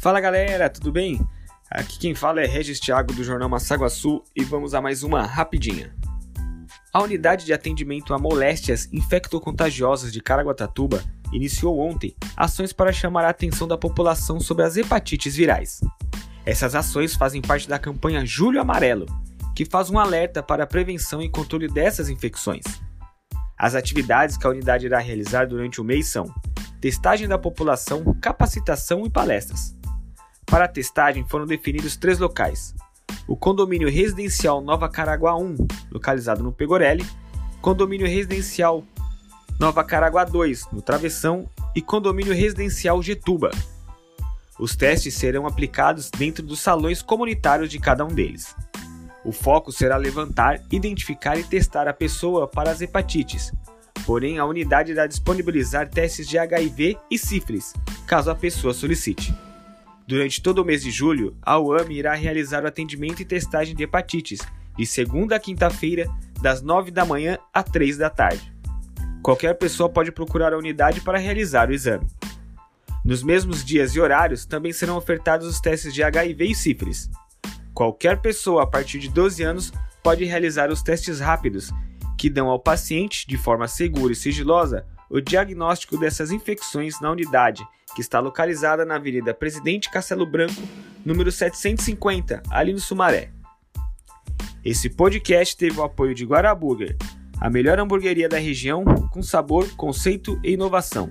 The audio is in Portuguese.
Fala galera, tudo bem? Aqui quem fala é Regis Thiago do jornal Massaguaçu e vamos a mais uma rapidinha. A unidade de atendimento a moléstias infectocontagiosas de Caraguatatuba iniciou ontem ações para chamar a atenção da população sobre as hepatites virais. Essas ações fazem parte da campanha Julho Amarelo, que faz um alerta para a prevenção e controle dessas infecções. As atividades que a unidade irá realizar durante o mês são testagem da população, capacitação e palestras. Para a testagem foram definidos três locais: o condomínio residencial Nova Caraguá 1, localizado no Pegorelli, condomínio residencial Nova Caraguá 2, no Travessão, e condomínio residencial Getuba. Os testes serão aplicados dentro dos salões comunitários de cada um deles. O foco será levantar, identificar e testar a pessoa para as hepatites. Porém, a unidade irá disponibilizar testes de HIV e sífilis, caso a pessoa solicite. Durante todo o mês de julho, a UAM irá realizar o atendimento e testagem de hepatites, de segunda a quinta-feira, das 9 da manhã a 3 da tarde. Qualquer pessoa pode procurar a unidade para realizar o exame. Nos mesmos dias e horários, também serão ofertados os testes de HIV e sífilis. Qualquer pessoa a partir de 12 anos pode realizar os testes rápidos, que dão ao paciente, de forma segura e sigilosa, o diagnóstico dessas infecções na unidade, que está localizada na Avenida Presidente Castelo Branco, número 750, ali no Sumaré. Esse podcast teve o apoio de Guaraburger, a melhor hamburgueria da região, com sabor, conceito e inovação.